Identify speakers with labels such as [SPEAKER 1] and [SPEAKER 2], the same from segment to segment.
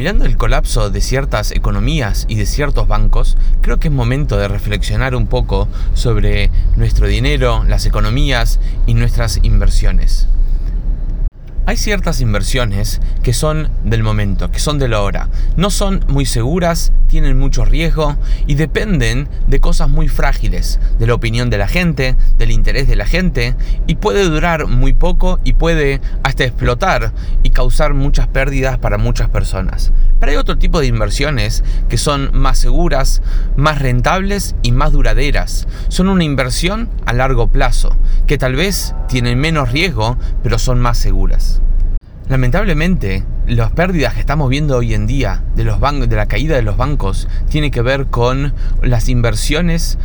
[SPEAKER 1] Mirando el colapso de ciertas economías y de ciertos bancos, creo que es momento de reflexionar un poco sobre nuestro dinero, las economías y nuestras inversiones. Hay ciertas inversiones que son del momento, que son de la hora. No son muy seguras, tienen mucho riesgo y dependen de cosas muy frágiles, de la opinión de la gente, del interés de la gente y puede durar muy poco y puede hasta explotar y causar muchas pérdidas para muchas personas. Pero hay otro tipo de inversiones que son más seguras, más rentables y más duraderas. Son una inversión a largo plazo, que tal vez tienen menos riesgo, pero son más seguras. Lamentablemente, las pérdidas que estamos viendo hoy en día de, los de la caída de los bancos tiene que ver con las inversiones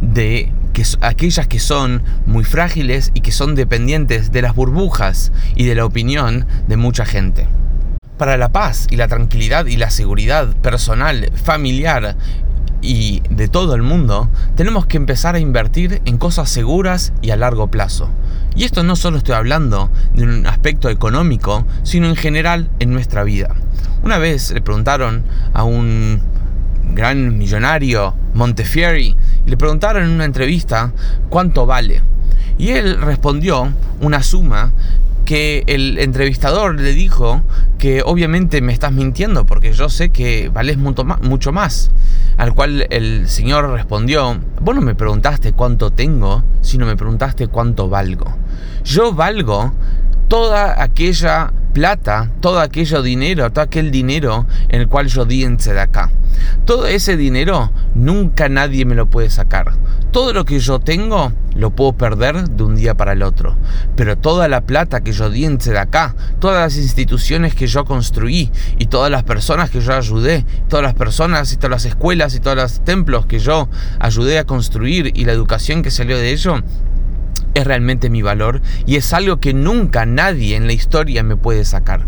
[SPEAKER 1] de que, aquellas que son muy frágiles y que son dependientes de las burbujas y de la opinión de mucha gente. Para la paz y la tranquilidad y la seguridad personal, familiar y de todo el mundo, tenemos que empezar a invertir en cosas seguras y a largo plazo. Y esto no solo estoy hablando de un aspecto económico, sino en general en nuestra vida. Una vez le preguntaron a un gran millonario, Montefiore, y le preguntaron en una entrevista cuánto vale. Y él respondió una suma que el entrevistador le dijo que obviamente me estás mintiendo porque yo sé que vales mucho más. Al cual el señor respondió, vos no me preguntaste cuánto tengo, sino me preguntaste cuánto valgo. Yo valgo toda aquella plata, todo aquello dinero, todo aquel dinero en el cual yo di en acá. Todo ese dinero nunca nadie me lo puede sacar. Todo lo que yo tengo lo puedo perder de un día para el otro. Pero toda la plata que yo di en acá, todas las instituciones que yo construí y todas las personas que yo ayudé, todas las personas y todas las escuelas y todos los templos que yo ayudé a construir y la educación que salió de ello, es realmente mi valor y es algo que nunca nadie en la historia me puede sacar.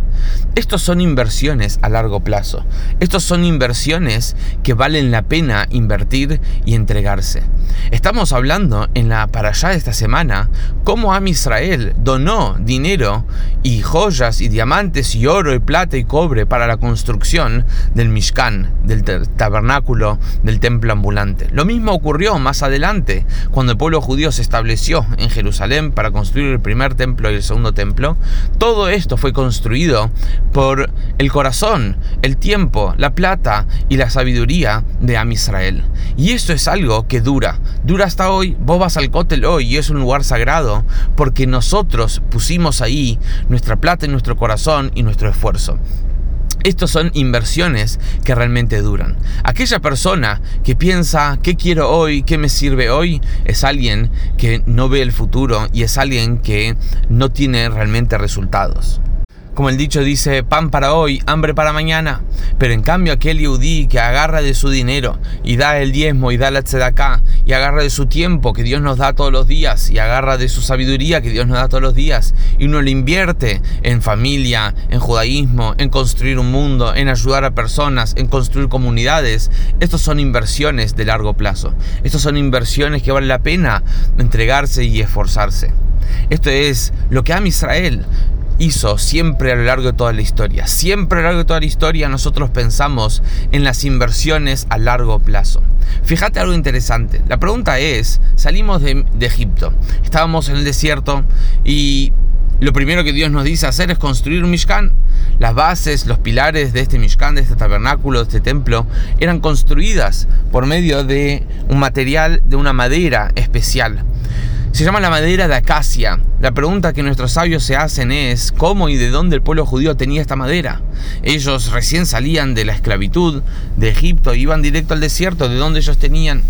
[SPEAKER 1] Estos son inversiones a largo plazo. Estos son inversiones que valen la pena invertir y entregarse. Estamos hablando en la para allá de esta semana cómo Am Israel donó dinero y joyas y diamantes y oro y plata y cobre para la construcción del Mishkan, del tabernáculo, del templo ambulante. Lo mismo ocurrió más adelante cuando el pueblo judío se estableció en Jerusalén para construir el primer templo y el segundo templo. Todo esto fue construido por el corazón, el tiempo, la plata y la sabiduría de Am Israel. Y eso es algo que dura, dura hasta hoy. Vos vas al Kotel hoy y es un lugar sagrado porque nosotros pusimos ahí nuestra plata y nuestro corazón y nuestro esfuerzo. Estos son inversiones que realmente duran. Aquella persona que piensa qué quiero hoy, qué me sirve hoy, es alguien que no ve el futuro y es alguien que no tiene realmente resultados. Como el dicho dice, pan para hoy, hambre para mañana. Pero en cambio aquel yudí que agarra de su dinero y da el diezmo y da la tzedakah y agarra de su tiempo que Dios nos da todos los días y agarra de su sabiduría que Dios nos da todos los días y uno lo invierte en familia, en judaísmo, en construir un mundo, en ayudar a personas, en construir comunidades, estos son inversiones de largo plazo. Estos son inversiones que vale la pena entregarse y esforzarse. Esto es lo que ama Israel hizo siempre a lo largo de toda la historia. Siempre a lo largo de toda la historia nosotros pensamos en las inversiones a largo plazo. Fíjate algo interesante. La pregunta es, salimos de, Egipto, estábamos en el desierto y lo primero que Dios nos dice hacer es construir un Mishkan. Las bases, los pilares de este Mishkan, de este tabernáculo, de este templo, eran construidas por medio de un material, de una madera especial. Se llama la madera de acacia. La pregunta que nuestros sabios se hacen es cómo y de dónde el pueblo judío tenía esta madera. Ellos recién salían de la esclavitud de Egipto, iban directo al desierto, de dónde ellos tenían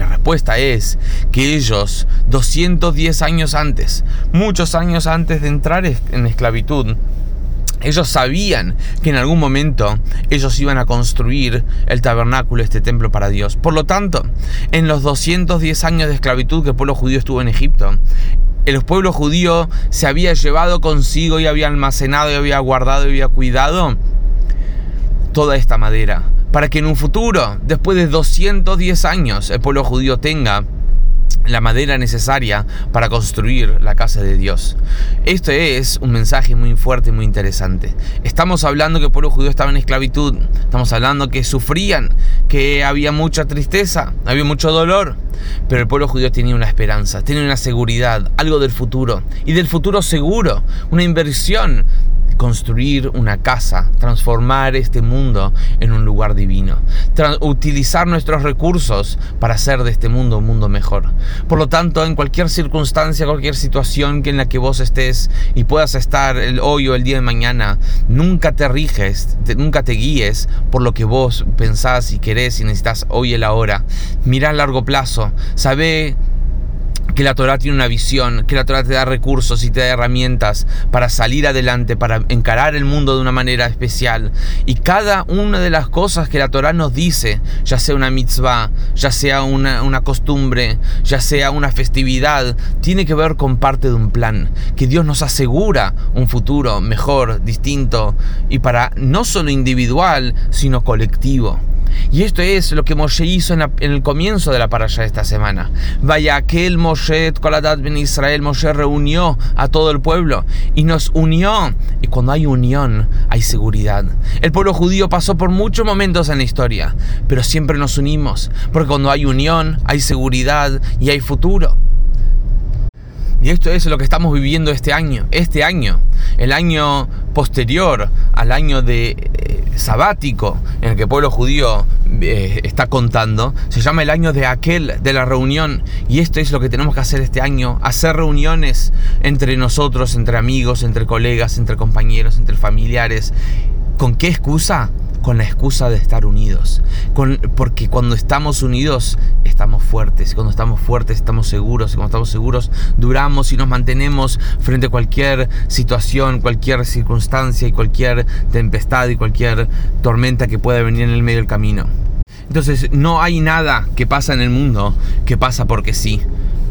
[SPEAKER 1] la respuesta es que ellos, 210 años antes, muchos años antes de entrar en esclavitud, ellos sabían que en algún momento ellos iban a construir el tabernáculo, este templo para Dios. Por lo tanto, en los 210 años de esclavitud que el pueblo judío estuvo en Egipto, el pueblo judío se había llevado consigo y había almacenado y había guardado y había cuidado toda esta madera. Para que en un futuro, después de 210 años, el pueblo judío tenga la madera necesaria para construir la casa de Dios. Esto es un mensaje muy fuerte muy interesante. Estamos hablando que el pueblo judío estaba en esclavitud, estamos hablando que sufrían, que había mucha tristeza, había mucho dolor, pero el pueblo judío tenía una esperanza, tenía una seguridad, algo del futuro, y del futuro seguro, una inversión construir una casa, transformar este mundo en un lugar divino, utilizar nuestros recursos para hacer de este mundo un mundo mejor. Por lo tanto, en cualquier circunstancia, cualquier situación en la que vos estés y puedas estar el hoy o el día de mañana, nunca te riges, nunca te guíes por lo que vos pensás y querés y necesitas hoy el ahora. Mira a largo plazo, sabe que la Torah tiene una visión, que la Torah te da recursos y te da herramientas para salir adelante, para encarar el mundo de una manera especial. Y cada una de las cosas que la Torah nos dice, ya sea una mitzvah, ya sea una, una costumbre, ya sea una festividad, tiene que ver con parte de un plan, que Dios nos asegura un futuro mejor, distinto, y para no solo individual, sino colectivo. Y esto es lo que Moshe hizo en, el comienzo de la parasha de esta semana. Vaya aquel Moshe, Koladat Ben Israel, Moshe reunió a todo el pueblo y nos unió. Y cuando hay unión, hay seguridad. El pueblo judío pasó por muchos momentos en la historia, pero siempre nos unimos, porque cuando hay unión, hay seguridad y hay futuro. Y esto es lo que estamos viviendo este año. Este año, el año posterior al año de sabático en el que el pueblo judío eh, está contando, se llama el año de aquel, de la reunión. Y esto es lo que tenemos que hacer este año, hacer reuniones entre nosotros, entre amigos, entre colegas, entre compañeros, entre familiares. ¿Con qué excusa? Con la excusa de estar unidos. porque cuando estamos unidos estamos fuertes, cuando estamos fuertes estamos seguros, cuando estamos seguros duramos y nos mantenemos frente a cualquier situación, cualquier circunstancia y cualquier tempestad y cualquier tormenta que pueda venir en el medio del camino. Entonces no hay nada que pasa en el mundo que pasa porque sí.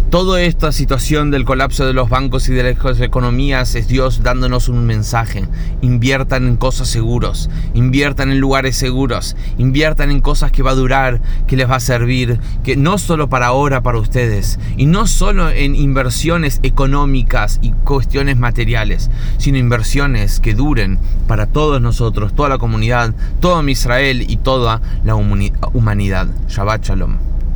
[SPEAKER 1] Toda esta situación del colapso de los bancos y de las economías es Dios dándonos un mensaje. Inviertan en cosas seguros, inviertan en lugares seguros, inviertan en cosas que va a durar, que les va a servir, que no solo para ahora para ustedes, y no solo en inversiones económicas y cuestiones materiales, sino inversiones que duren para todos nosotros, toda la comunidad, todo Israel y toda la humanidad. Shabbat Shalom.